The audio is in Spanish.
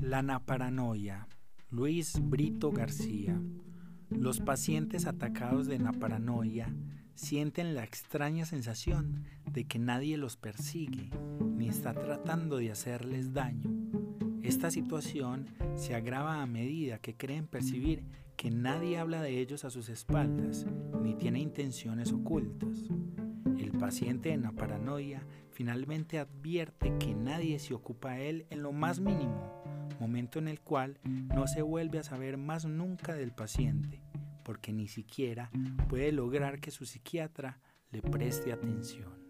La naparanoia. Luis Brito García. Los pacientes atacados de naparanoia sienten la extraña sensación de que nadie los persigue ni está tratando de hacerles daño. Esta situación se agrava a medida que creen percibir que nadie habla de ellos a sus espaldas ni tiene intenciones ocultas. Paciente en la paranoia finalmente advierte que nadie se ocupa a él en lo más mínimo momento en el cual no se vuelve a saber más nunca del paciente, porque ni siquiera puede lograr que su psiquiatra le preste atención.